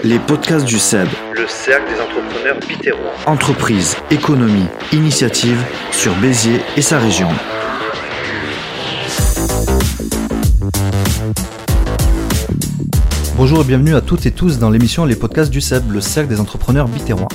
Les podcasts du CEB. Le cercle des entrepreneurs bitérois. Entreprise, économie, initiative sur Béziers et sa région. Bonjour et bienvenue à toutes et tous dans l'émission Les podcasts du CEB, le cercle des entrepreneurs bitérois.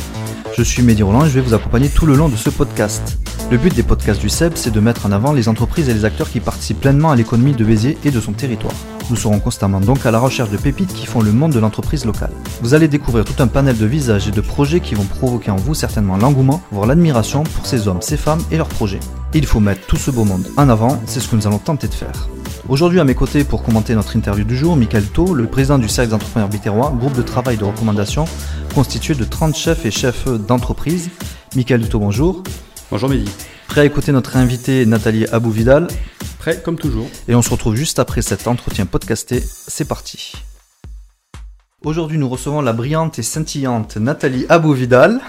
Je suis Mehdi Roland et je vais vous accompagner tout le long de ce podcast. Le but des podcasts du CEB, c'est de mettre en avant les entreprises et les acteurs qui participent pleinement à l'économie de Béziers et de son territoire. Nous serons constamment donc à la recherche de pépites qui font le monde de l'entreprise locale. Vous allez découvrir tout un panel de visages et de projets qui vont provoquer en vous certainement l'engouement, voire l'admiration pour ces hommes, ces femmes et leurs projets. Il faut mettre tout ce beau monde en avant, c'est ce que nous allons tenter de faire. Aujourd'hui à mes côtés pour commenter notre interview du jour, Michael Thau, le président du Cercle d'entrepreneurs bitérois, groupe de travail de recommandation constitué de 30 chefs et chefs d'entreprise. Michael Thau, bonjour. Bonjour Mehdi. Prêt à écouter notre invité Nathalie Abou-Vidal Prêt comme toujours. Et on se retrouve juste après cet entretien podcasté. C'est parti. Aujourd'hui, nous recevons la brillante et scintillante Nathalie Abou-Vidal.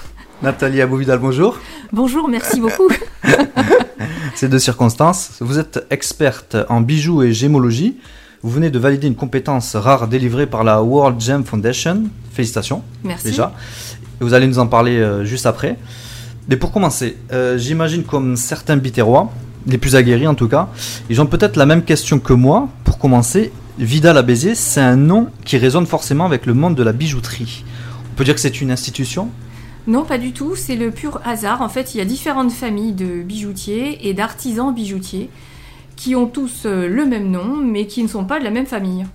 Nathalie Abou-Vidal, bonjour. Bonjour, merci beaucoup. C'est de circonstances. Vous êtes experte en bijoux et gémologie. Vous venez de valider une compétence rare délivrée par la World Gem Foundation. Félicitations. Merci. Déjà. Et vous allez nous en parler euh, juste après. Mais pour commencer, euh, j'imagine comme certains bitérois, les plus aguerris en tout cas, ils ont peut-être la même question que moi. Pour commencer, Vidal à Béziers, c'est un nom qui résonne forcément avec le monde de la bijouterie. On peut dire que c'est une institution? Non, pas du tout, c'est le pur hasard. En fait, il y a différentes familles de bijoutiers et d'artisans bijoutiers qui ont tous euh, le même nom, mais qui ne sont pas de la même famille.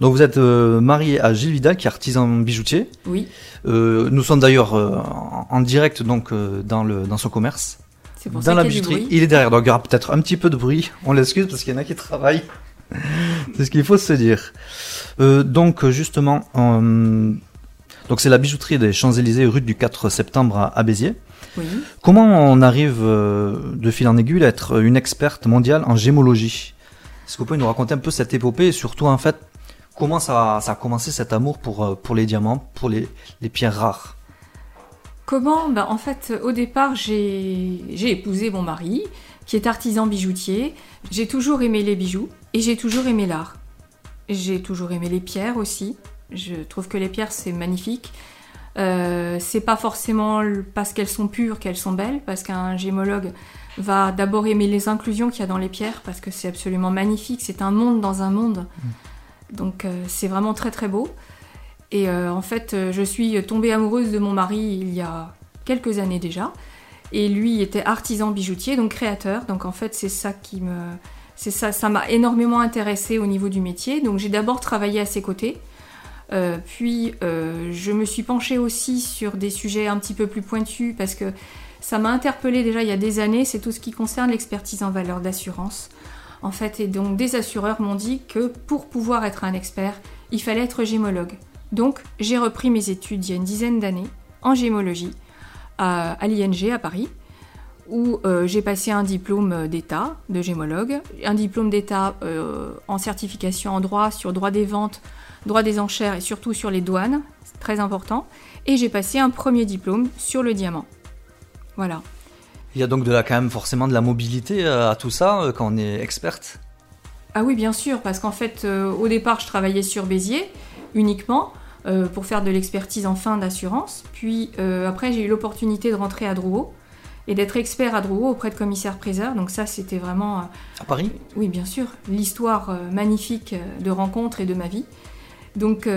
Donc vous êtes euh, marié à Gilles Vidal, qui est artisan bijoutier. Oui. Euh, nous sommes d'ailleurs euh, en, direct donc euh, dans le dans son commerce, C'est pour dans ça la qu'il y a du bijouterie. bruit. Il est derrière, donc il y aura peut-être un petit peu de bruit. On l'excuse parce qu'il y en a qui travaillent. c'est ce qu'il faut se dire. Euh, donc justement, euh, donc c'est la bijouterie des Champs Élysées, rue du 4 septembre à, à Béziers. Oui. Comment on arrive euh, de fil en aiguille à être une experte mondiale en gémologie? Est-ce que vous pouvez nous raconter un peu cette épopée et surtout en fait comment ça, ça a commencé cet amour pour, euh, pour les diamants, pour les, les pierres rares? Comment? Ben, En fait, au départ, j'ai épousé mon mari, qui est artisan bijoutier. J'ai toujours aimé les bijoux et j'ai toujours aimé l'art. J'ai toujours aimé les pierres aussi. Je trouve que les pierres, c'est magnifique. Euh, c'est pas forcément parce qu'elles sont pures qu'elles sont belles, parce qu'un gémologue va d'abord aimer les inclusions qu'il y a dans les pierres, parce que c'est absolument magnifique. C'est un monde dans un monde. Donc euh, c'est vraiment très très beau. Et euh, en fait, euh, je suis tombée amoureuse de mon mari il y a quelques années déjà. Et lui était artisan bijoutier, donc créateur. Donc en fait, c'est ça qui me, c'est ça, ça m'a énormément intéressée au niveau du métier. Donc j'ai d'abord travaillé à ses côtés. Puis je me suis penchée aussi sur des sujets un petit peu plus pointus parce que ça m'a interpellée déjà il y a des années. C'est tout ce qui concerne l'expertise en valeur d'assurance. En fait, et donc des assureurs m'ont dit que pour pouvoir être un expert, il fallait être gémologue. Donc j'ai repris mes études il y a une dizaine d'années en gémologie à, l'ING à Paris, où euh, j'ai passé un diplôme d'État de gémologue, un diplôme d'État euh, en certification en droit sur droit des ventes, droit des enchères et surtout sur les douanes, très important, et j'ai passé un premier diplôme sur le diamant. Voilà. Il y a donc de la, quand même forcément de la mobilité euh, à tout ça euh, quand on est experte. Ah oui, bien sûr, parce qu'en fait, euh, au départ, je travaillais sur Béziers uniquement euh, pour faire de l'expertise en fin d'assurance. Puis euh, après, j'ai eu l'opportunité de rentrer à Drouot et d'être expert à Drouot auprès de commissaires-priseurs. Donc ça, c'était vraiment, À Paris? Oui, bien sûr, l'histoire magnifique de rencontres et de ma vie. Donc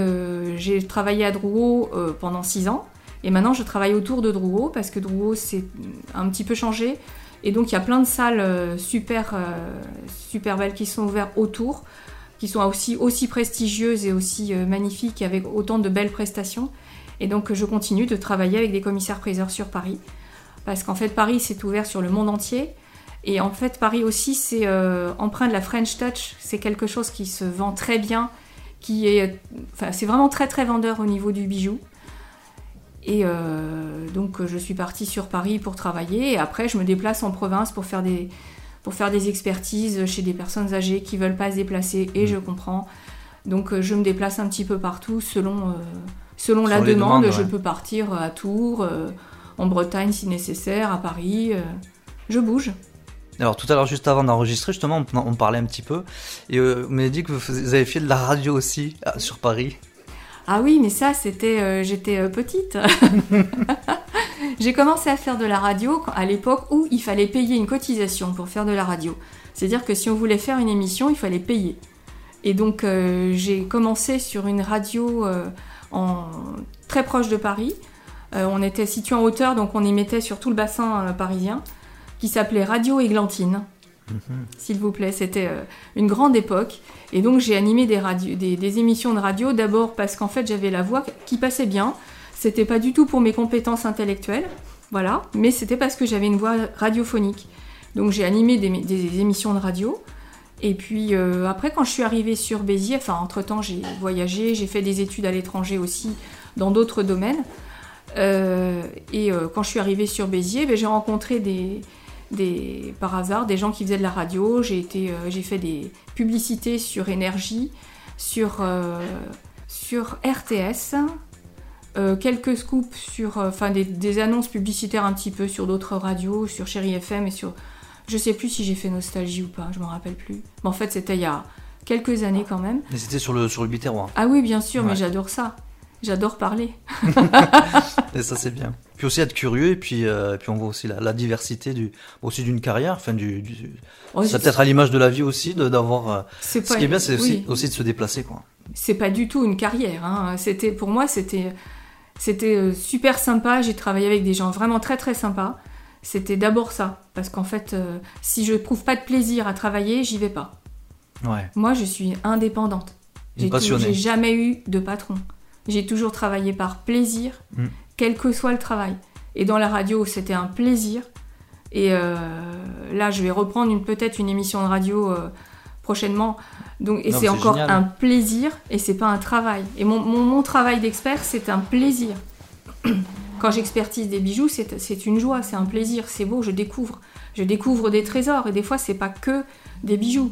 j'ai travaillé à Drouot pendant six ans. Et maintenant, je travaille autour de Drouot parce que Drouot, c'est un petit peu changé. Et donc, il y a plein de salles euh, super, euh, super belles qui sont ouvertes autour, qui sont aussi, aussi prestigieuses et aussi euh, magnifiques, avec autant de belles prestations. Et donc, je continue de travailler avec des commissaires-priseurs sur Paris. Parce qu'en fait, Paris, c'est ouvert sur le monde entier. Et en fait, Paris aussi, c'est euh, empreint de la French Touch. C'est quelque chose qui se vend très bien, qui est, enfin, c'est vraiment très très vendeur au niveau du bijou. Et euh, donc, je suis partie sur Paris pour travailler. Et après, je me déplace en province pour faire des, pour faire des expertises chez des personnes âgées qui veulent pas se déplacer. Et je comprends. Donc, euh, je me déplace un petit peu partout selon, euh, selon la Selon demande. demandes, Je ouais. peux partir à Tours, euh, en Bretagne si nécessaire, à Paris. je bouge. Alors tout à l'heure, juste avant d'enregistrer, justement, on, on parlait un petit peu. Et vous m'avez dit que vous, faisiez- vous avez fait de la radio aussi ah, sur Paris. Ah oui, mais ça, c'était, euh, j'étais euh, petite. J'ai commencé à faire de la radio à l'époque où il fallait payer une cotisation pour faire de la radio. C'est-à-dire que si on voulait faire une émission, il fallait payer. Et donc euh, j'ai commencé sur une radio euh, en très proche de Paris. Euh, on était situé en hauteur, donc on émettait sur tout le bassin parisien, qui s'appelait Radio Églantine. S'il vous plaît, c'était euh, une grande époque. Et donc j'ai animé des, émissions de radio, d'abord parce qu'en fait j'avais la voix qui passait bien. C'était pas du tout pour mes compétences intellectuelles, voilà, mais c'était parce que j'avais une voix radiophonique. Donc j'ai animé des, émissions de radio. Et puis euh, après, quand je suis arrivée sur Béziers, enfin entre-temps j'ai voyagé, j'ai fait des études à l'étranger aussi dans d'autres domaines. Euh, et quand je suis arrivée sur Béziers, ben, j'ai rencontré des, des, par hasard des gens qui faisaient de la radio. J'ai euh, fait des publicités sur Énergie, sur, euh, sur RTS, euh, quelques scoops sur, enfin des, des annonces publicitaires un petit peu sur d'autres radios, sur Chéri FM et sur, je sais plus si j'ai fait Nostalgie ou pas, je m'en rappelle plus. Mais en fait, c'était il y a quelques années quand même. Mais c'était sur le, sur le biterroir. Ah oui, bien sûr, mais j'adore ça. J'adore parler. Et ça, c'est bien. Puis aussi être curieux, et puis, euh, et puis on voit aussi la, la diversité du, aussi d'une carrière, enfin du, du Oh, ça c'est- peut-être à l'image de la vie aussi, de- d'avoir. euh, Ce qui est bien, c'est aussi, oui. aussi de se déplacer, quoi. c'est pas du tout une carrière. hein. C'était pour moi, c'était c'était euh, super sympa. J'ai travaillé avec des gens vraiment très très sympas. C'était d'abord ça, parce qu'en fait, euh, si je trouve pas de plaisir à travailler, j'y vais pas. Ouais. Moi, je suis indépendante. J'ai jamais eu de patron. J'ai toujours travaillé par plaisir, Mm. quel que soit le travail. Et dans la radio, c'était un plaisir. Et euh, là, je vais reprendre une- peut-être une émission de radio euh, prochainement. Donc, et Non, c'est c'est encore génial. un plaisir et c'est pas un travail. Et mon, mon- mon travail d'expert, c'est un plaisir. Quand j'expertise des bijoux, c'est c'est une joie, c'est un plaisir, c'est beau, je découvre. Je découvre des trésors et des fois, c'est pas que des bijoux.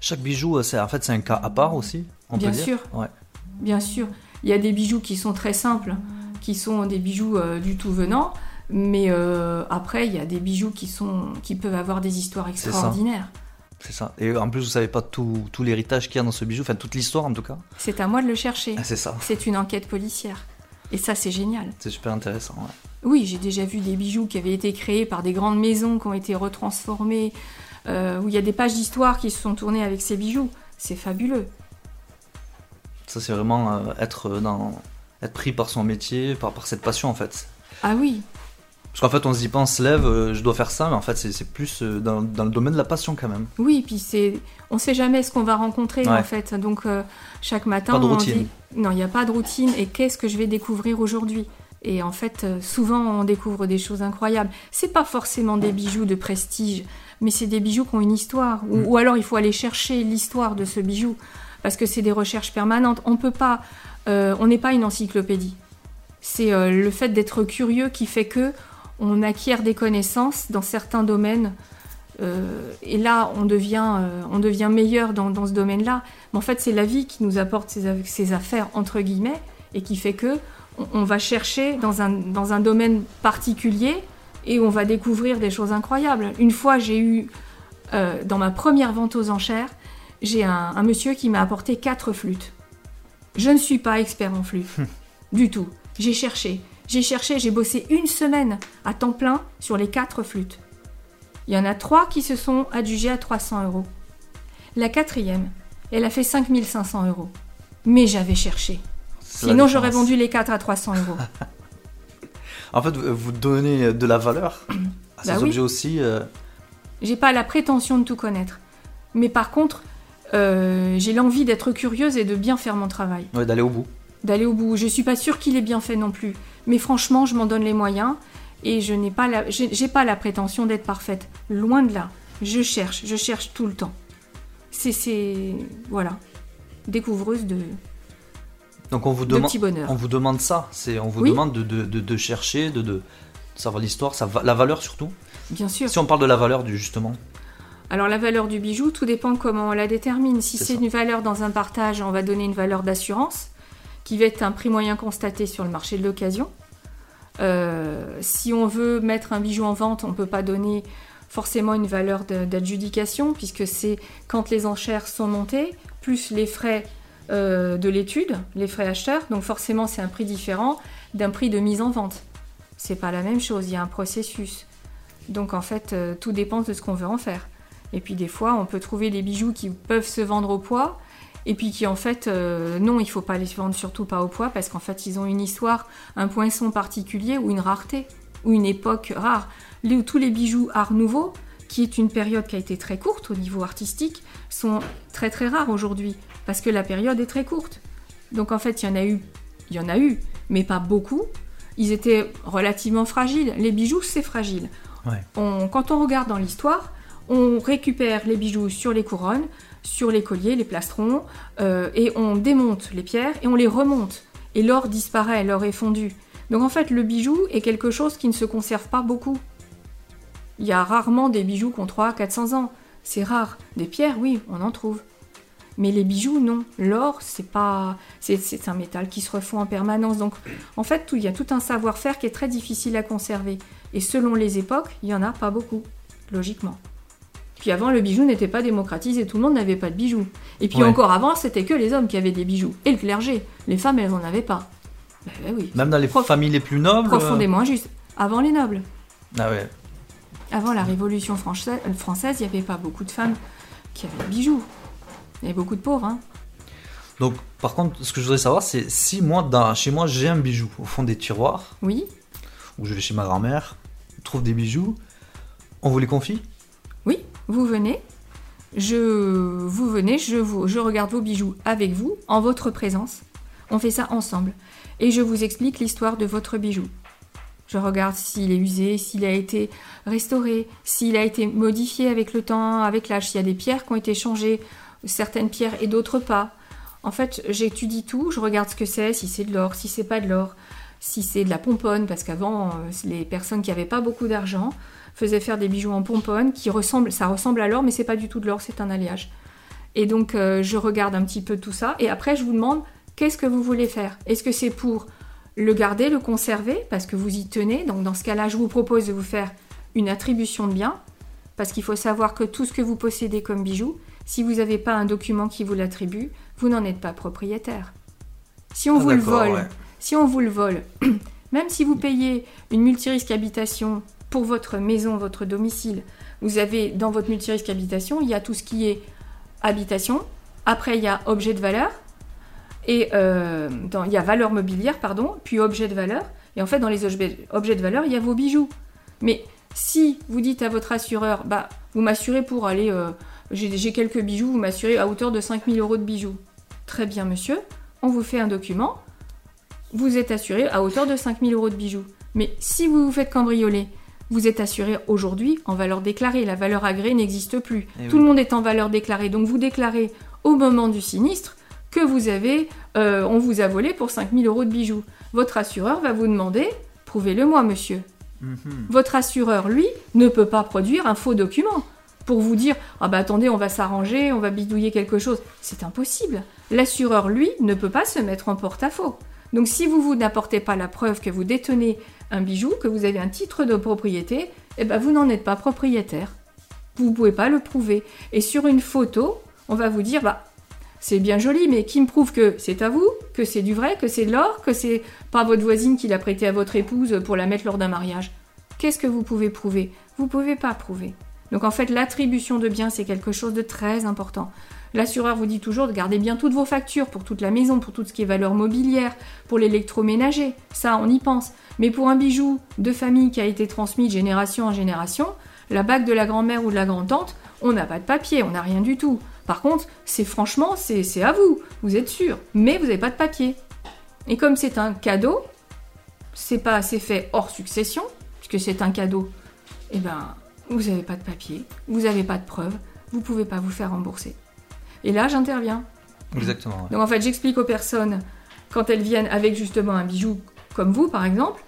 Chaque bijou, euh, c'est, en fait, c'est un cas à part aussi, on Bien peut dire. sûr. Ouais. Bien sûr, il y a des bijoux qui sont très simples, qui sont des bijoux euh, du tout venant, mais euh, après il y a des bijoux qui sont qui peuvent avoir des histoires extraordinaires. C'est ça. Et en plus, vous savez pas tout, tout l'héritage qu'il y a dans ce bijou, enfin toute l'histoire en tout cas. C'est à moi de le chercher. Ah, c'est ça. C'est une enquête policière. Et ça c'est génial. C'est super intéressant. ouais. Oui, j'ai déjà vu des bijoux qui avaient été créés par des grandes maisons qui ont été retransformés, euh, où il y a des pages d'histoire qui se sont tournées avec ces bijoux. C'est fabuleux. Ça, c'est vraiment euh, être dans, être pris par son métier, par, par cette passion en fait. Ah oui, Parce qu'en fait, on se dit pas, on se lève, euh, je dois faire ça, mais en fait, c'est, plus euh, dans, dans le domaine de la passion quand même. Oui, puis c'est, on sait jamais ce qu'on va rencontrer Ouais. en fait. Donc euh, chaque matin, Pas de on routine. dit non, il n'y a pas de routine. Et qu'est-ce que je vais découvrir aujourd'hui? Et en fait, euh, souvent on découvre des choses incroyables. C'est pas forcément des bijoux de prestige, mais c'est des bijoux qui ont une histoire. Ou, Mm. ou alors il faut aller chercher l'histoire de ce bijou parce que c'est des recherches permanentes. On peut pas, euh, on n'est pas une encyclopédie. C'est euh, le fait d'être curieux qui fait que on acquiert des connaissances dans certains domaines. Euh, et là, on devient, on devient meilleur dans, ce domaine-là. Mais en fait, c'est la vie qui nous apporte ces, affaires, entre guillemets, et qui fait que on, va chercher dans un, domaine particulier et on va découvrir des choses incroyables. Une fois, j'ai eu, dans ma première vente aux enchères, j'ai un, un monsieur qui m'a apporté quatre flûtes. Je ne suis pas expert en flûte, du tout. J'ai cherché, j'ai cherché, j'ai bossé une semaine à temps plein sur les quatre flûtes. Il y en a trois qui se sont adjugées à 300 euros. La quatrième, elle a fait 5500 euros. Mais j'avais cherché. Sinon, j'aurais vendu les quatre à 300 euros. En fait, vous donnez de la valeur à ces Bah oui. objets aussi. euh, J'ai pas la prétention de tout connaître. Mais par contre, euh, j'ai l'envie d'être curieuse et de bien faire mon travail. ouais, d'aller au bout. d'aller au bout. Je suis pas sûre qu'il est bien fait non plus, mais franchement, je m'en donne les moyens et je n'ai pas la, j'ai pas la prétention d'être parfaite. Loin de là. Je cherche, je cherche tout le temps. C'est, c'est, voilà, découvreuse de, Donc on vous de demande, on vous demande ça. C'est, on vous Oui. demande de, de, de- chercher, de, de savoir l'histoire, va- la valeur surtout. Bien sûr. Si on parle de la valeur du justement, Alors la valeur du bijou, tout dépend comment on la détermine. Si C'est une valeur dans un partage, on va donner une valeur d'assurance, qui va être un prix moyen constaté sur le marché de l'occasion. Euh, si on veut mettre un bijou en vente, on ne peut pas donner forcément une valeur d'adjudication, puisque c'est quand les enchères sont montées, plus les frais euh, de l'étude, les frais acheteurs, donc forcément c'est un prix différent d'un prix de mise en vente. C'est pas la même chose, il y a un processus. Donc en fait, euh, tout dépend de ce qu'on veut en faire. Et puis des fois, on peut trouver des bijoux qui peuvent se vendre au poids, et puis qui en fait, euh, non, il faut pas les vendre surtout pas au poids, parce qu'en fait, ils ont une histoire, un poinçon particulier ou une rareté, ou une époque rare. Les- tous les bijoux art nouveau, qui est une période qui a été très courte au niveau artistique, sont très très rares aujourd'hui, parce que la période est très courte. Donc en fait, il y en a eu, il y en a eu, mais pas beaucoup. Ils étaient relativement fragiles. Les bijoux, c'est fragile. Ouais. On- quand on regarde dans l'histoire, on récupère les bijoux sur les couronnes, sur les colliers, les plastrons, euh, et on démonte les pierres et on les remonte. Et l'or disparaît, l'or est fondu. Donc en fait, le bijou est quelque chose qui ne se conserve pas beaucoup. Il y a rarement des bijoux qui ont 300, 400 ans. C'est rare. Des pierres, oui, on en trouve. Mais les bijoux, non. L'or, c'est pas, c'est, c'est un métal qui se refond en permanence. Donc, en fait, tout, il y a tout un savoir-faire qui est très difficile à conserver. Et selon les époques, il y en a pas beaucoup, logiquement. Puis avant, le bijou n'était pas démocratisé, tout le monde n'avait pas de bijoux. Et puis Ouais. encore avant, c'était que les hommes qui avaient des bijoux et le clergé. Les femmes, elles n'en avaient pas. Ben, ben oui. Même dans les Prof- familles les plus nobles. euh, Profondément injuste. Avant les nobles. Ah ouais. Avant la Révolution française, euh, française, il n'y avait pas beaucoup de femmes qui avaient des bijoux. Il y avait beaucoup de pauvres. Hein. Donc, par contre, ce que je voudrais savoir, c'est si moi, dans, chez moi, j'ai un bijou au fond des tiroirs, Oui, ou je vais chez ma grand-mère, trouve des bijoux, on vous les confie? Vous venez. Je, vous venez, je, regarde vos bijoux avec vous, en votre présence. On fait ça ensemble. Et je vous explique l'histoire de votre bijou. Je regarde s'il est usé, s'il a été restauré, s'il a été modifié avec le temps, avec l'âge, s'il y a des pierres qui ont été changées, certaines pierres et d'autres pas. En fait, j'étudie tout, je regarde ce que c'est, si c'est de l'or, si c'est pas de l'or, si c'est de la pomponne, parce qu'avant, euh, les personnes qui n'avaient pas beaucoup d'argent faisaient faire des bijoux en pomponne qui ressemblent, ça ressemble à l'or, mais c'est pas du tout de l'or, c'est un alliage. Et donc, euh, je regarde un petit peu tout ça, et après, je vous demande qu'est-ce que vous voulez faire? Est-ce que c'est pour le garder, le conserver, parce que vous y tenez Donc, dans ce cas-là, je vous propose de vous faire une attribution de bien, parce qu'il faut savoir que tout ce que vous possédez comme bijoux, si vous n'avez pas un document qui vous l'attribue, vous n'en êtes pas propriétaire. Si on Ah, vous le vole, ouais. si on vous le vole, même si vous payez une multirisque habitation pour votre maison, votre domicile, vous avez dans votre multirisque habitation, il y a tout ce qui est habitation, après il y a objet de valeur, et euh, il y a valeur mobilière, pardon, puis objet de valeur, et en fait dans les objets, de valeur, il y a vos bijoux. Mais si vous dites à votre assureur, bah, vous m'assurez pour aller, euh, j'ai j'ai quelques bijoux, vous m'assurez à hauteur de 5000 euros de bijoux. Très bien, monsieur, on vous fait un document, vous êtes assuré à hauteur de 5000 euros de bijoux. Mais si vous vous faites cambrioler, vous êtes assuré aujourd'hui en valeur déclarée. La valeur agréée n'existe plus. Eh Tout oui. le monde est en valeur déclarée. Donc vous déclarez au moment du sinistre que vous avez, euh, on vous a volé pour 5000 euros de bijoux. Votre assureur va vous demander, prouvez-le moi, monsieur. Mhm. Votre assureur, lui, ne peut pas produire un faux document pour vous dire Ah bah attendez, on va s'arranger, on va bidouiller quelque chose. C'est impossible. L'assureur, lui, ne peut pas se mettre en porte-à-faux. Donc si vous, vous n'apportez pas la preuve que vous détenez un bijou, que vous avez un titre de propriété, eh ben vous n'en êtes pas propriétaire. Vous ne pouvez pas le prouver. Et sur une photo, on va vous dire Bah c'est bien joli, mais qui me prouve que c'est à vous, que c'est du vrai, que c'est de l'or, que c'est pas votre voisine qui l'a prêté à votre épouse pour la mettre lors d'un mariage? Qu'est-ce que vous pouvez prouver? Vous pouvez pas prouver. Donc en fait, l'attribution de biens, c'est quelque chose de très important. L'assureur vous dit toujours de garder bien toutes vos factures pour toute la maison, pour tout ce qui est valeur mobilière, pour l'électroménager. Ça, on y pense. Mais pour un bijou de famille qui a été transmis de génération en génération, la bague de la grand-mère ou de la grand-tante, on n'a pas de papier, on n'a rien du tout. Par contre, c'est franchement, c'est à vous, vous êtes sûr. Mais vous n'avez pas de papier. Et comme c'est un cadeau, c'est pas c'est fait hors succession, puisque c'est un cadeau, eh ben, vous n'avez pas de papier, vous n'avez pas de preuve, vous pouvez pas vous faire rembourser. Et là, j'interviens. Exactement. ouais. Donc en fait, j'explique aux personnes, quand elles viennent avec justement un bijou comme vous, par exemple,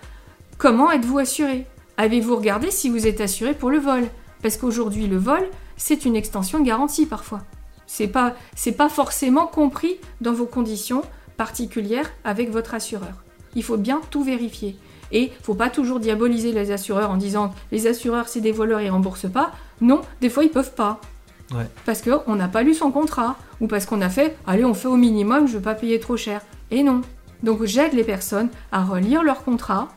comment êtes-vous assuré? Avez-vous regardé si vous êtes assuré pour le vol? Parce qu'aujourd'hui, le vol, c'est une extension de garantie parfois. C'est pas, c'est pas forcément compris dans vos conditions particulières avec votre assureur. Il faut bien tout vérifier. Et faut pas toujours diaboliser les assureurs en disant les assureurs c'est des voleurs ils remboursent pas. Non, des fois ils peuvent pas. Ouais. Parce qu'on n'a pas lu son contrat. Ou parce qu'on a fait, allez, on fait au minimum, je veux pas payer trop cher. Et non. Donc j'aide les personnes à relire leur contrat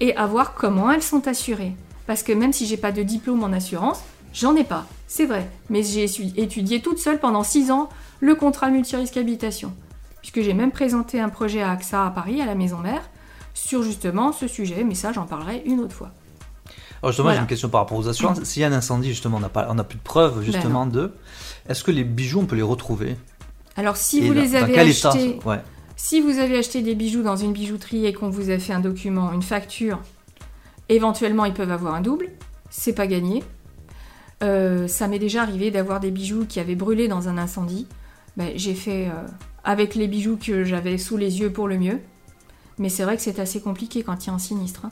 et à voir comment elles sont assurées. Parce que même si j'ai pas de diplôme en assurance, j'en ai pas, c'est vrai. Mais j'ai étudié toute seule pendant 6 ans le contrat multirisque habitation. Puisque j'ai même présenté un projet à AXA à Paris, à la maison mère, sur justement ce sujet, mais ça j'en parlerai une autre fois. Alors justement, Voilà. j'ai une question par rapport aux assurances. S'il y a un incendie, justement, on n'a pas, on n'a plus de preuves justement de. Est-ce que les bijoux, on peut les retrouver? Alors si Et vous les avez achetés, Ouais. si vous avez acheté des bijoux dans une bijouterie et qu'on vous a fait un document, une facture, éventuellement ils peuvent avoir un double, c'est pas gagné. Euh, ça m'est déjà arrivé d'avoir des bijoux qui avaient brûlé dans un incendie. Ben, j'ai fait euh, avec les bijoux que j'avais sous les yeux pour le mieux. Mais c'est vrai que c'est assez compliqué quand il y a un sinistre. hein.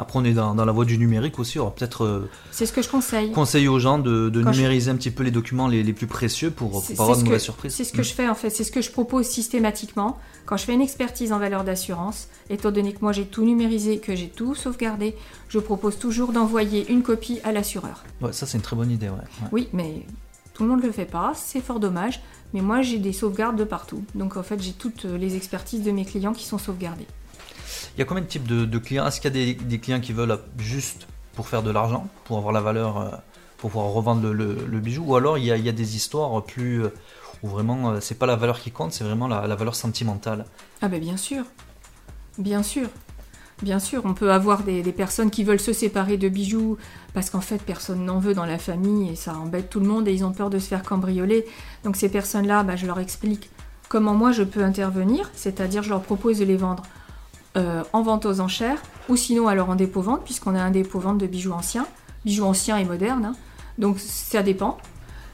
Après, on est dans, dans la voie du numérique aussi. On va peut-être euh, C'est ce que je conseille. conseiller aux gens de, de Quand je- numériser un petit peu les documents les, les plus précieux pour, pour pas avoir de surprises. C'est ce que je fais en fait, c'est ce que je propose systématiquement quand je fais une expertise en valeur d'assurance. Étant donné que moi j'ai tout numérisé, que j'ai tout sauvegardé, je propose toujours d'envoyer une copie à l'assureur. Ouais, ça, c'est une très bonne idée. Ouais. Ouais. Oui, mais tout le monde ne le fait pas, c'est fort dommage. Mais moi j'ai des sauvegardes de partout. Donc en fait j'ai toutes les expertises de mes clients qui sont sauvegardées. Il y a combien de types de, de clients? Est-ce qu'il y a des, des clients qui veulent juste pour faire de l'argent, pour avoir la valeur, euh, pour pouvoir revendre le, le- le bijou? Ou alors il y a, il y a des histoires plus. euh, où vraiment, euh, c'est pas la valeur qui compte, c'est vraiment la, la valeur sentimentale? Ah ben bien sûr, bien sûr, bien sûr. On peut avoir des, personnes qui veulent se séparer de bijoux parce qu'en fait personne n'en veut dans la famille et ça embête tout le monde et ils ont peur de se faire cambrioler. Donc ces personnes-là, bah, je leur explique comment moi je peux intervenir, c'est-à-dire je leur propose de les vendre euh, en vente aux enchères ou sinon alors en dépôt-vente puisqu'on a un dépôt-vente de bijoux anciens, bijoux anciens et modernes. hein. Donc ça dépend.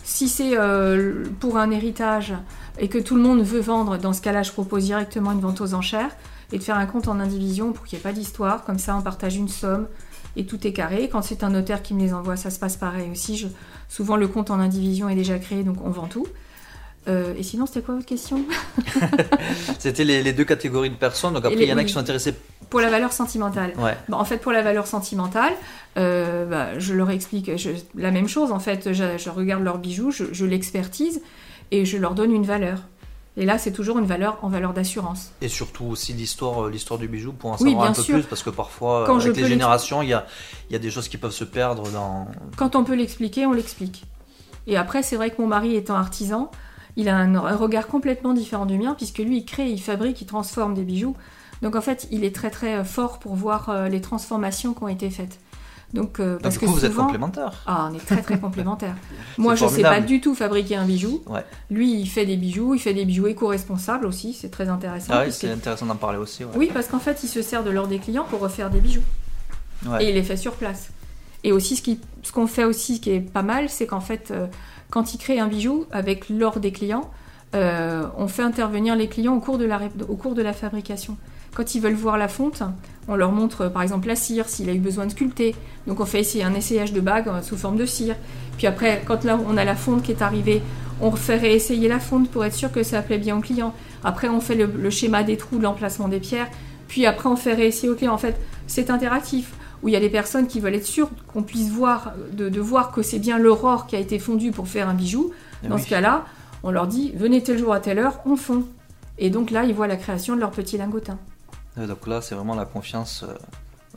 Si c'est euh, pour un héritage et que tout le monde veut vendre, dans ce cas-là, je propose directement une vente aux enchères et de faire un compte en indivision pour qu'il n'y ait pas d'histoire. Comme ça, on partage une somme et tout est carré. Quand c'est un notaire qui me les envoie, ça se passe pareil aussi. Je- Souvent, le compte en indivision est déjà créé, donc on vend tout. Euh, et sinon, c'était quoi votre question? C'était les, les deux catégories de personnes. Donc après, les- il y en a oui. qui sont intéressés. Pour la valeur sentimentale. Ouais. En fait, pour la valeur sentimentale, euh, bah, je leur explique je- la même chose. En fait, je, je regarde leurs bijoux, je, je l'expertise et je leur donne une valeur. Et là, c'est toujours une valeur en valeur d'assurance. Et surtout aussi l'histoire, euh, l'histoire du bijou pour en Oui, savoir un peu sûr. plus parce que parfois Quand avec les générations il y a, il y a des choses qui peuvent se perdre dans. Quand on peut l'expliquer, on l'explique. Et après, c'est vrai que mon mari étant artisan, il a un, un regard complètement différent du mien, puisque lui, il crée, il fabrique, il transforme des bijoux. Donc en fait, il est très très fort pour voir euh, les transformations qui ont été faites. Donc, euh, Donc, parce du que vous êtes souvent, complémentaires. ah, on est très très complémentaires. Moi, je sais formidable. pas du tout fabriquer un bijou. Ouais. Lui, il fait des bijoux, il fait des bijoux éco-responsables aussi, c'est très intéressant. Ah oui, c'est intéressant d'en parler aussi. ouais. Oui, parce qu'en fait, il se sert de l'or des clients pour refaire des bijoux. Ouais. Et il les fait sur place. Et aussi, ce qu'on fait aussi, qui est pas mal, c'est qu'en fait, euh, quand il crée un bijou avec l'or des clients, euh, on fait intervenir les clients au cours, de la, au cours de la fabrication. Quand ils veulent voir la fonte, on leur montre euh, par exemple la cire, s'il a eu besoin de sculpter. Donc on fait essayer un essayage de bague euh, sous forme de cire. Puis après, quand là on a la fonte qui est arrivée, on fait réessayer la fonte pour être sûr que ça plaît bien au client. Après, on fait le, le schéma des trous, l'emplacement des pierres. Puis après, on fait réessayer au client. En fait, c'est interactif où il y a des personnes qui veulent être sûres qu'on puisse voir, de, de voir que c'est bien l'aurore qui a été fondue pour faire un bijou. Eh Dans oui. ce cas-là, on leur dit venez tel jour à telle heure, on fond. Et donc là, ils voient la création de leur petit lingotin. Ouais, Donc là, c'est vraiment la confiance euh,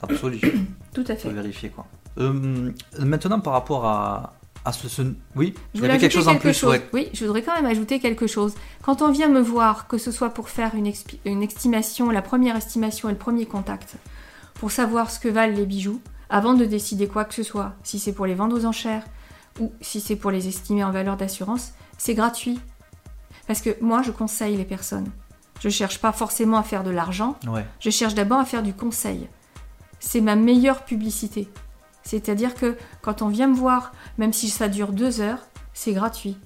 absolue. Tout à faut fait. vérifier quoi. Euh, maintenant, par rapport à, à ce, ce- oui, Je voulais quelque chose en quelque plus. chose. ouais. Oui, je voudrais quand même ajouter quelque chose. Quand on vient me voir, que ce soit pour faire une, une estimation, la première estimation et le premier contact, pour savoir ce que valent les bijoux, avant de décider quoi que ce soit, si c'est pour les vendre aux enchères ou si c'est pour les estimer en valeur d'assurance, c'est gratuit. Parce que moi, je conseille les personnes. Je cherche pas forcément à faire de l'argent, Ouais. je cherche d'abord à faire du conseil. C'est ma meilleure publicité. C'est-à-dire que quand on vient me voir, même si ça dure deux heures, c'est gratuit.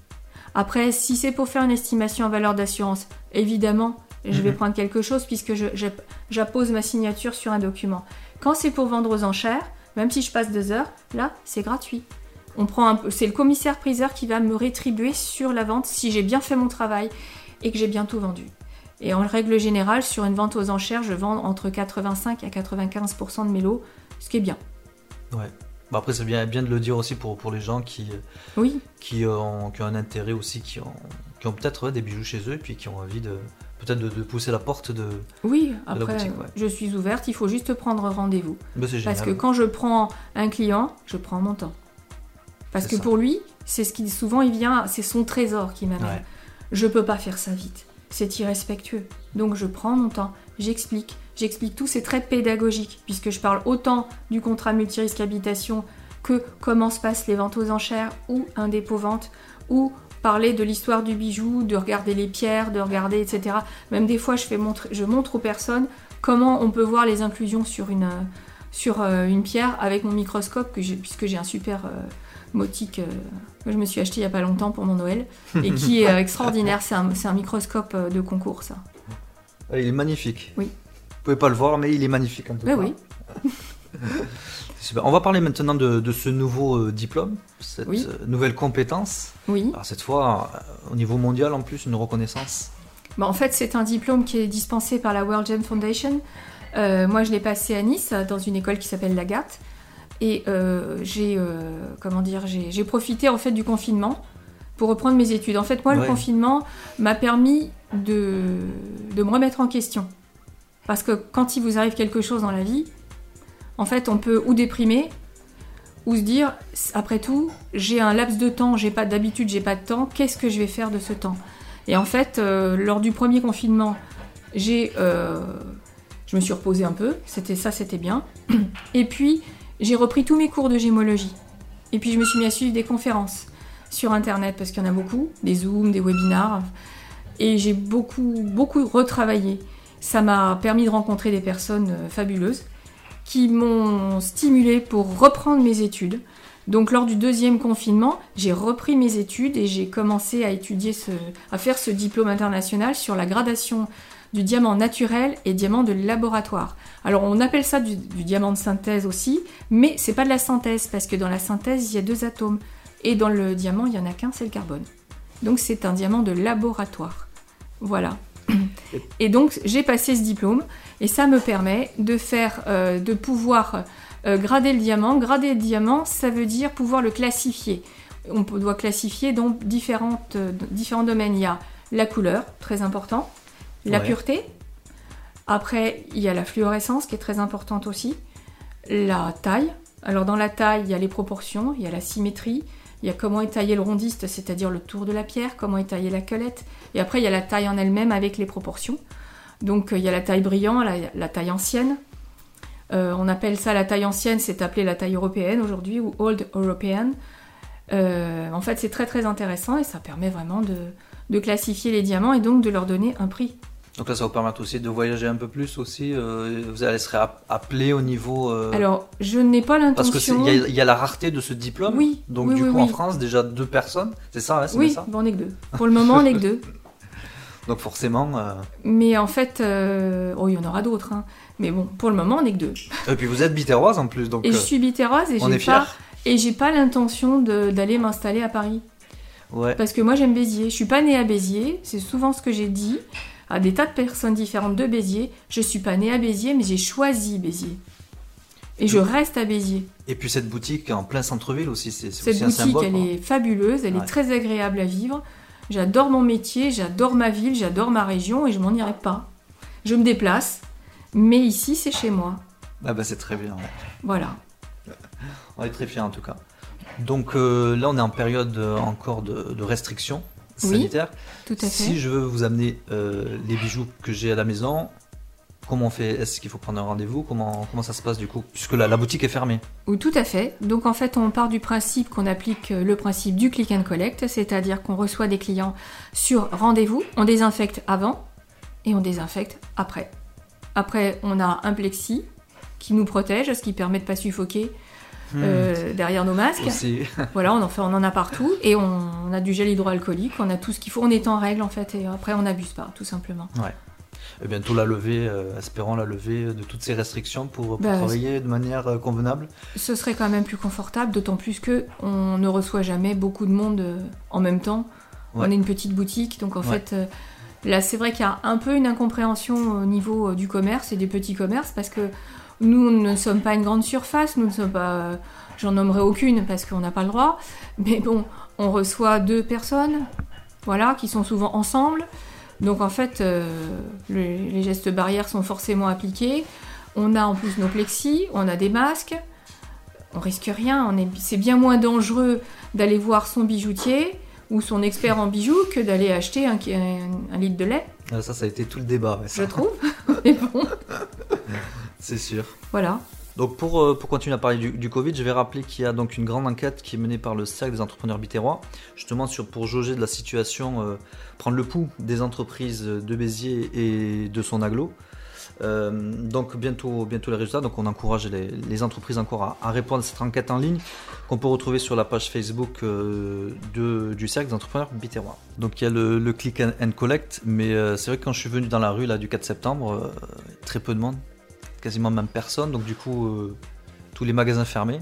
Après, si c'est pour faire une estimation en valeur d'assurance, évidemment, je vais Mhm. prendre quelque chose puisque j'appose ma signature sur un document. Quand c'est pour vendre aux enchères, même si je passe deux heures, là, c'est gratuit. On prend un peu, c'est le commissaire-priseur qui va me rétribuer sur la vente si j'ai bien fait mon travail et que j'ai bien tout vendu. Et en règle générale, sur une vente aux enchères, je vends entre 85 à 95% de mes lots, ce qui est bien. Ouais. Bah après, c'est bien, bien de le dire aussi pour, pour les gens qui, Oui, qui, ont, qui ont un intérêt aussi, qui ont, qui ont peut-être ouais, des bijoux chez eux et puis qui ont envie de peut-être de, de pousser la porte de. oui. Après, boutique, ouais. je suis ouverte. Il faut juste prendre rendez-vous. C'est génial. Parce que quand je prends un client, je prends mon temps. Parce que ça. pour lui, c'est ce qui souvent il vient, c'est son trésor qui m'amène. Ouais. Je peux pas faire ça vite. C'est irrespectueux. Donc je prends mon temps, j'explique. J'explique tout, c'est très pédagogique, puisque je parle autant du contrat multirisque habitation que comment se passent les ventes aux enchères ou un dépôt-vente, ou parler de l'histoire du bijou, de regarder les pierres, de regarder, etc. Même des fois, je, fais montre- je montre aux personnes comment on peut voir les inclusions sur une, euh, euh, pierre avec mon microscope, puisque j'ai un super euh, motique euh, que je me suis acheté il y a pas longtemps pour mon Noël, et qui est euh, extraordinaire. C'est un, un microscope euh, de concours, ça. Ah, Il est magnifique. Oui. Vous pouvez pas le voir, mais il est magnifique en tout Ben cas. oui. Super. On va parler maintenant de, de ce nouveau diplôme, cette Oui. nouvelle compétence. Oui. Alors cette fois, au niveau mondial en plus, une reconnaissance. Bah, en fait, c'est un diplôme qui est dispensé par la World Gem Foundation. Euh, moi, je l'ai passé à Nice, dans une école qui s'appelle l'Agathe. Et euh, j'ai, euh, comment dire, j'ai profité en fait du confinement pour reprendre mes études. En fait, moi, Ouais. le confinement m'a permis de, de me remettre en question. Parce que quand il vous arrive quelque chose dans la vie, en fait, on peut ou déprimer, ou se dire, après tout, j'ai un laps de temps, j'ai pas d'habitude, j'ai pas de temps, qu'est-ce que je vais faire de ce temps? Et en fait, euh, lors du premier confinement, j'ai, je me suis reposée un peu, c'était ça, c'était bien. Et puis, j'ai repris tous mes cours de gémologie. Et puis, je me suis mis à suivre des conférences sur Internet, parce qu'il y en a beaucoup, des Zooms, des webinars. Et j'ai beaucoup, beaucoup retravaillé. Ça m'a permis de rencontrer des personnes euh, fabuleuses qui m'ont stimulé pour reprendre mes études. Donc lors du deuxième confinement, j'ai repris mes études et j'ai commencé à étudier ce, à faire ce diplôme international sur la gradation du diamant naturel et diamant de laboratoire. Alors on appelle ça du, diamant de synthèse aussi, mais c'est pas de la synthèse parce que dans la synthèse il y a deux atomes et dans le diamant il y en a qu'un, c'est le carbone. Donc c'est un diamant de laboratoire. Voilà. Et donc j'ai passé ce diplôme et ça me permet de faire, euh, de pouvoir euh, grader le diamant. Grader le diamant, ça veut dire pouvoir le classifier. On doit classifier dans euh, différents domaines. Il y a la couleur, très important, la Ouais. pureté. Après, il y a la fluorescence qui est très importante aussi. La taille. Alors dans la taille, il y a les proportions, il y a la symétrie, il y a comment est taillé le rondiste, c'est-à-dire le tour de la pierre, comment est taillée la colette. Et après, il y a la taille en elle-même avec les proportions. Donc euh, il y a la taille brillant, la, la taille ancienne. Euh, on appelle ça la taille ancienne, c'est appelé la taille européenne aujourd'hui, ou Old European. Euh, en fait, c'est très très intéressant et ça permet vraiment de, de classifier les diamants et donc de leur donner un prix. Donc là, ça vous permettre aussi de voyager un peu plus aussi. euh, vous allez serez app- appelé au niveau. euh, Alors, je n'ai pas parce que l'intention. il y, a- il y a la rareté de ce diplôme. Oui, Donc oui, du oui, coup, en. France, déjà deux personnes. C'est ça, hein, c'est Oui, ça. bon, on est que deux. Pour le moment, on est que deux. Donc forcément. euh, Mais en fait, euh, oh, il y en aura d'autres. hein. Mais bon, pour le moment, on est que deux. Et puis vous êtes bitéroise en plus, donc Et je suis bitéroise et j'ai pas, et j'ai pas l'intention d'aller m'installer à Paris. Ouais. Parce que moi j'aime Béziers. Je suis pas née à Béziers, c'est souvent ce que j'ai dit à des tas de personnes différentes de Béziers. Je suis pas née à Béziers, mais j'ai choisi Béziers. Et je reste à Béziers. Et puis cette boutique en plein centre-ville aussi, c'est Cette aussi un boutique, symbole. elle quoi. est fabuleuse, elle Ouais. est très agréable à vivre. J'adore mon métier, j'adore ma ville, j'adore ma région et je m'en irai pas. Je me déplace, mais ici c'est chez moi. Ah bah c'est très bien. ouais. Voilà. On est très fiers en tout cas. Donc euh, là, on est en période euh, encore de, de Oui. Tout à fait. Si je veux vous amener euh, les bijoux que j'ai à la maison, comment on fait? Est-ce qu'il faut prendre un rendez-vous? Comment, comment ça se passe du coup? Puisque la, la boutique est fermée. Ou tout à fait. Donc en fait, on part du principe qu'on applique euh, le principe du click and collect, c'est-à-dire qu'on reçoit des clients sur rendez-vous, on désinfecte avant et on désinfecte après. Après, on a un plexi qui nous protège, ce qui permet de pas suffoquer euh, derrière nos masques. Aussi. Voilà, on en fait, on en a partout et on, on a du gel hydroalcoolique, on a tout ce qu'il faut, on est en règle en fait et après on n'abuse pas, tout simplement. Et bientôt la levée, euh, espérons la levée de toutes ces restrictions pour, pour Bah, travailler de manière euh, convenable. Ce serait quand même plus confortable, d'autant plus que on ne reçoit jamais beaucoup de monde euh, en même temps. Ouais. On est une petite boutique, donc en Ouais. fait, là c'est vrai qu'il y a un peu une incompréhension au niveau du commerce et des petits commerces, parce que nous ne sommes pas une grande surface, nous ne sommes pas. J'en nommerai aucune parce qu'on n'a pas le droit. Mais bon, on reçoit deux personnes, voilà, qui sont souvent ensemble. Donc en fait, euh, le- les gestes barrières sont forcément appliqués. On a en plus nos plexis, on a des masques. On risque rien. C'est bien moins dangereux d'aller voir son bijoutier ou son expert en bijoux que d'aller acheter un, un- un litre de lait, Ah, Ça, ça a été tout le débat. ouais, ça. je trouve. Mais bon, C'est sûr. voilà. Donc pour, euh, pour continuer à parler du, du Covid, je vais rappeler qu'il y a donc une grande enquête qui est menée par le Cercle des entrepreneurs bitérois, justement sur, pour jauger de la situation, euh, prendre le pouls des entreprises de Béziers et de son aglo. Euh, donc bientôt, bientôt les résultats, donc on encourage les, les entreprises encore à, à répondre à cette enquête en ligne qu'on peut retrouver sur la page Facebook de, du Cercle des entrepreneurs bitérois. Donc il y a le, le click and, collect, mais c'est vrai que quand je suis venu dans la rue là, du 4 septembre, très peu de monde quasiment même personne, donc du coup, euh, tous les magasins fermés.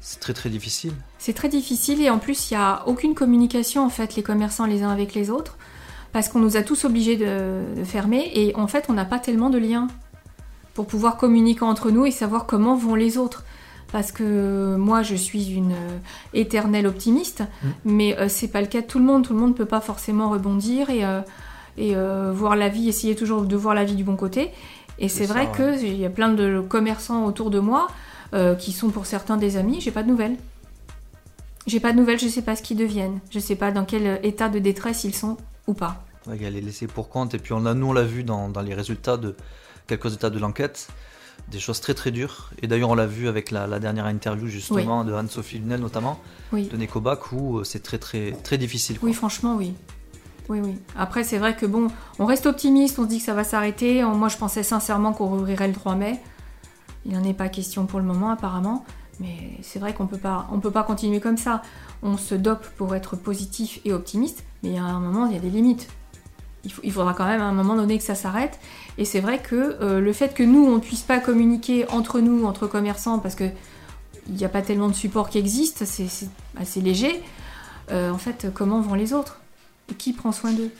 C'est très très difficile. C'est très difficile et en plus, il n'y a aucune communication, en fait, les commerçants les uns avec les autres, parce qu'on nous a tous obligés de, de fermer et en fait, on n'a pas tellement de liens pour pouvoir communiquer entre nous et savoir comment vont les autres. Parce que moi, je suis une euh, éternelle optimiste, mais euh, c'est pas le cas de tout le monde. Tout le monde ne peut pas forcément rebondir et, euh, et euh, voir la vie, essayer toujours de voir la vie du bon côté. Et c'est vrai qu'il y a plein de commerçants autour de moi euh, qui sont pour certains des amis, j'ai pas de nouvelles. J'ai pas de nouvelles, je sais pas ce qu'ils deviennent. Je sais pas dans quel état de détresse ils sont ou pas. Ouais, Il y a les laissés pour compte, et puis on l'a, nous on l'a vu dans, dans les résultats de quelques états de l'enquête, des choses très très dures. Et d'ailleurs on l'a vu avec la, la dernière interview justement de Anne-Sophie Lunel notamment, Oui. de Necobac, où euh, c'est très très très difficile. quoi. Oui, franchement, oui. Oui, oui. Après, c'est vrai que bon, on reste optimiste, on se dit que ça va s'arrêter. Moi, je pensais sincèrement qu'on rouvrirait le 3 mai. Il n'en est pas question pour le moment, apparemment. Mais c'est vrai qu'on peut pas, on peut pas continuer comme ça. On se dope pour être positif et optimiste, mais il y a un moment, il y a des limites. Il, faudra quand même à un moment donné que ça s'arrête. Et c'est vrai que euh, le fait que nous, on ne puisse pas communiquer entre nous, entre commerçants, parce que il n'y a pas tellement de support qui existe, c'est assez léger. Euh, en fait, comment vont les autres? Qui prend soin d'eux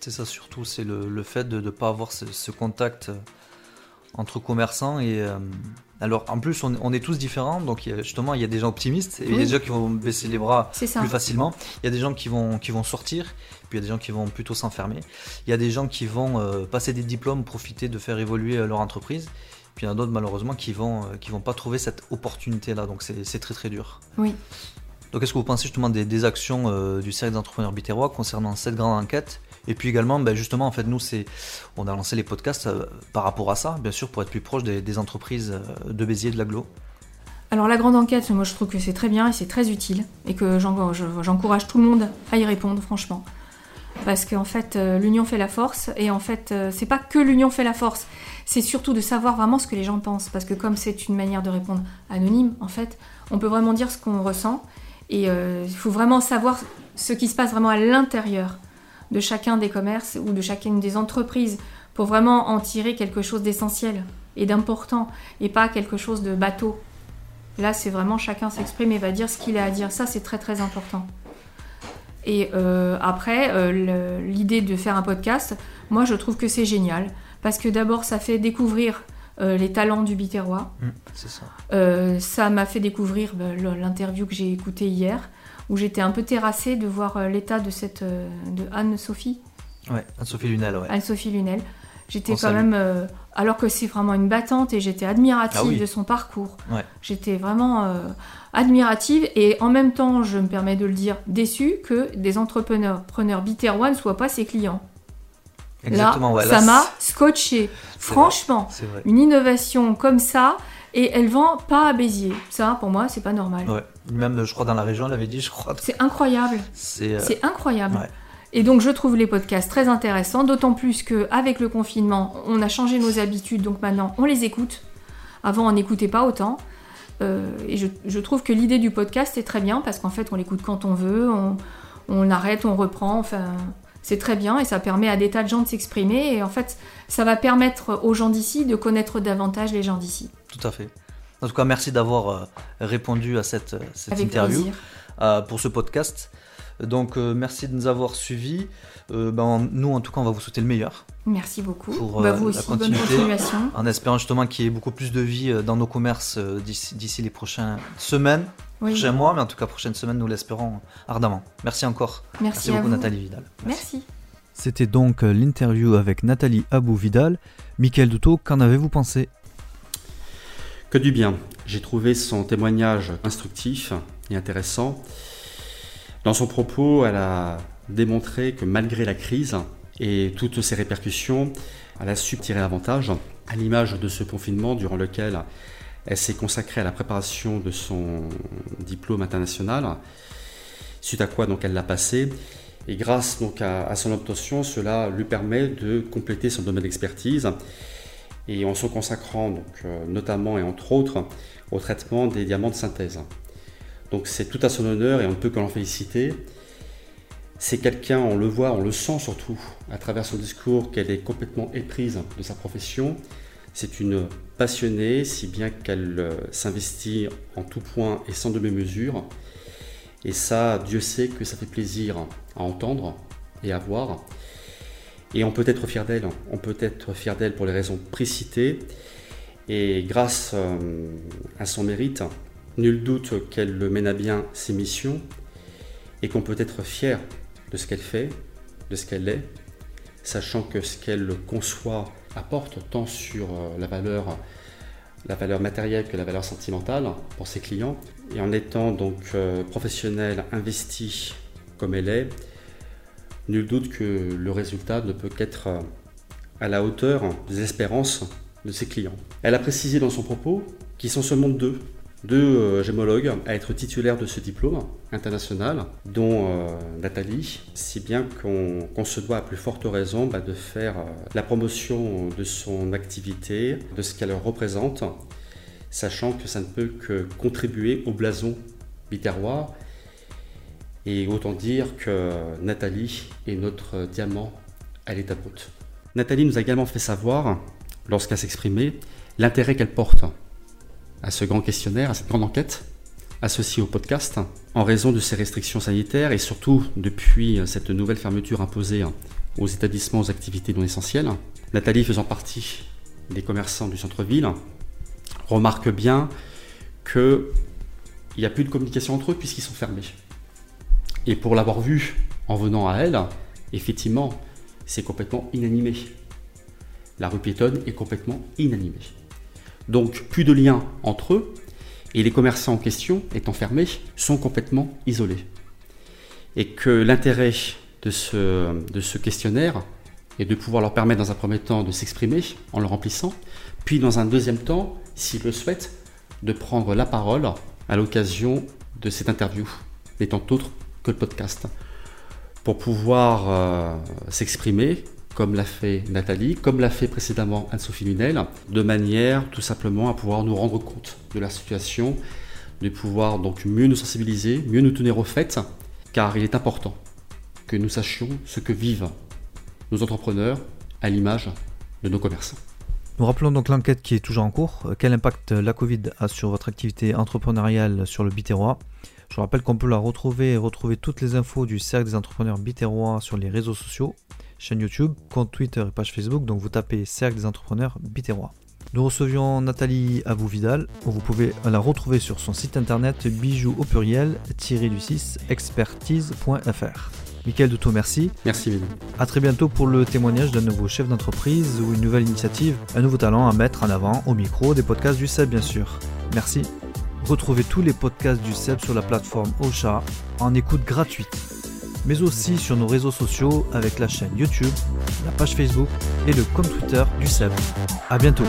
C'est ça surtout, c'est le, le fait de ne pas avoir ce, ce contact euh, entre commerçants. Et euh, alors en plus, on, on est tous différents, donc justement, il y a des gens optimistes, et il y a des gens qui vont baisser les bras plus facilement. Il y a des gens qui vont, qui vont sortir, puis il y a des gens qui vont plutôt s'enfermer. Il y a des gens qui vont euh, passer des diplômes, profiter de faire évoluer leur entreprise. Puis il y en a d'autres malheureusement qui vont, qui vont pas trouver cette opportunité-là, donc c'est c'est très très dur. Oui. Donc est-ce que vous pensez justement des, des actions euh, du cercle d'entrepreneurs bitérois concernant cette grande enquête Et puis également, ben, justement, en fait, nous, on a lancé les podcasts euh, par rapport à ça, bien sûr, pour être plus proche des, des entreprises euh, de Béziers de l'aglo. Alors la grande enquête, moi je trouve que c'est très bien et c'est très utile et que j'en- je- j'encourage tout le monde à y répondre franchement. Parce qu'en fait, l'union fait la force et en fait, c'est pas que l'union fait la force, c'est surtout de savoir vraiment ce que les gens pensent. Parce que comme c'est une manière de répondre anonyme, en fait, on peut vraiment dire ce qu'on ressent et euh, il faut vraiment savoir ce qui se passe vraiment à l'intérieur de chacun des commerces ou de chacune des entreprises pour vraiment en tirer quelque chose d'essentiel et d'important et pas quelque chose de bateau. Là, c'est vraiment chacun s'exprime et va dire ce qu'il a à dire. Ça, c'est très très important. Et euh, après, euh, l'idée de faire un podcast, moi, je trouve que c'est génial. Parce que d'abord, ça fait découvrir euh, les talents du Biterrois. ça. Euh, ça m'a fait découvrir bah, l'interview que j'ai écoutée hier, où j'étais un peu terrassée de voir euh, l'état de cette de Anne-Sophie. Ouais, Anne-Sophie Lunel, ouais. Anne-Sophie Lunel. J'étais quand salue. même, alors que c'est vraiment une battante et j'étais admirative Ah oui. de son parcours. Ouais. J'étais vraiment admirative et en même temps, je me permets de le dire, déçue que des entrepreneurs preneurs biterrois ne soient pas ses clients. Exactement, là, ouais. ça m'a scotché. Franchement, vrai. une innovation comme ça et elle vend pas à Béziers. Ça, pour moi, c'est pas normal. Ouais. Même, je crois, dans la région, elle avait dit, je crois. C'est incroyable. C'est. euh, incroyable. ouais. Et donc je trouve les podcasts très intéressants, d'autant plus qu'avec le confinement, on a changé nos habitudes, donc maintenant on les écoute. Avant on n'écoutait pas autant. Euh, et je, je trouve que l'idée du podcast est très bien parce qu'en fait on l'écoute quand on veut, on, on arrête, on reprend, enfin c'est très bien et ça permet à des tas de gens de s'exprimer et en fait ça va permettre aux gens d'ici de connaître davantage les gens d'ici. Tout à fait. En tout cas, merci d'avoir euh, répondu à cette, euh, cette Avec interview. euh, pour ce podcast. Donc euh, merci de nous avoir suivis. Euh, ben, nous, en tout cas, on va vous souhaiter le meilleur. Merci beaucoup. Pour, Bah, vous la bonne continuation. En espérant justement qu'il y ait beaucoup plus de vie dans nos commerces d'ici les prochaines semaines, Oui. prochains mois, mais en tout cas prochaines semaines, nous l'espérons ardemment. Merci encore. Merci, à beaucoup vous. Nathalie Vidal. Merci. C'était donc euh, l'interview avec Nathalie Abou-Vidal. Michael Douto, qu'en avez-vous pensé? Que du bien. J'ai trouvé son témoignage instructif et intéressant. Dans son propos, elle a démontré que malgré la crise et toutes ses répercussions, elle a su tirer avantage, à l'image de ce confinement durant lequel elle s'est consacrée à la préparation de son diplôme international, suite à quoi donc elle l'a passé. Et grâce donc à, son obtention, cela lui permet de compléter son domaine d'expertise et en se consacrant donc, euh, notamment et entre autres au traitement des diamants de synthèse. Donc c'est tout à son honneur et on ne peut que féliciter. C'est quelqu'un, on le voit, on le sent surtout à travers son discours qu'elle est complètement éprise de sa profession. C'est une passionnée, si bien qu'elle euh, s'investit en tout point et sans demi-mesure. Et ça, Dieu sait que ça fait plaisir à entendre et à voir. Et on peut être fier d'elle. On peut être fier d'elle pour les raisons précitées. Et grâce euh, à son mérite, nul doute qu'elle mène à bien ses missions et qu'on peut être fier de ce qu'elle fait, de ce qu'elle est, sachant que ce qu'elle conçoit apporte tant sur euh, la valeur, matérielle que la valeur sentimentale pour ses clients. Et en étant donc euh, professionnelle, investie comme elle est, nul doute que le résultat ne peut qu'être euh, à la hauteur des espérances de ses clients. Elle a précisé dans son propos qu'ils sont seulement deux, deux euh, gémologues à être titulaires de ce diplôme international, dont euh, Nathalie, si bien qu'on se doit à plus forte raison bah, de faire euh, la promotion de son activité, de ce qu'elle représente, sachant que ça ne peut que contribuer au blason biterrois et autant dire que Nathalie est notre diamant à l'état brut. Nathalie nous a également fait savoir, lorsqu'elle s'exprimait, l'intérêt qu'elle porte à ce grand questionnaire, à cette grande enquête, associée au podcast, en raison de ces restrictions sanitaires et surtout depuis cette nouvelle fermeture imposée aux établissements aux activités non essentielles. Nathalie faisant partie des commerçants du centre-ville, remarque bien qu'il n'y a plus de communication entre eux puisqu'ils sont fermés. Et pour l'avoir vu en venant à elle, effectivement, c'est complètement inanimé. La rue piétonne est complètement inanimée. Donc plus de lien entre eux, et les commerçants en question, étant fermés, sont complètement isolés. Et que l'intérêt de ce, de ce questionnaire est de pouvoir leur permettre dans un premier temps de s'exprimer en le remplissant, puis dans un deuxième temps, s'ils le souhaitent, de prendre la parole à l'occasion de cette interview, n'étant autre que le podcast, pour pouvoir euh, s'exprimer comme l'a fait Nathalie, comme l'a fait précédemment Anne-Sophie Lunel, de manière tout simplement à pouvoir nous rendre compte de la situation, de pouvoir donc mieux nous sensibiliser, mieux nous tenir au fait, car il est important que nous sachions ce que vivent nos entrepreneurs à l'image de nos commerçants. Nous rappelons donc l'enquête qui est toujours en cours. Euh, Quel impact la Covid a sur votre activité entrepreneuriale sur le Biterrois? Je vous rappelle qu'on peut la retrouver et retrouver toutes les infos du cercle des entrepreneurs Biterrois sur les réseaux sociaux, chaîne YouTube, compte Twitter et page Facebook. Donc vous tapez cercle des entrepreneurs Biterrois. Nous recevions Nathalie Abou-Vidal. Vous pouvez la retrouver sur son site internet bijoux au pluriel du 6 expertise.fr. Michael Douto, merci. Merci Mélanie. A très bientôt pour le témoignage d'un nouveau chef d'entreprise ou une nouvelle initiative, un nouveau talent à mettre en avant au micro des podcasts du CEB bien sûr. Merci. Retrouvez tous les podcasts du CEB sur la plateforme Ocha en écoute gratuite, mais aussi sur nos réseaux sociaux avec la chaîne YouTube, la page Facebook et le compte Twitter du CEB. A bientôt.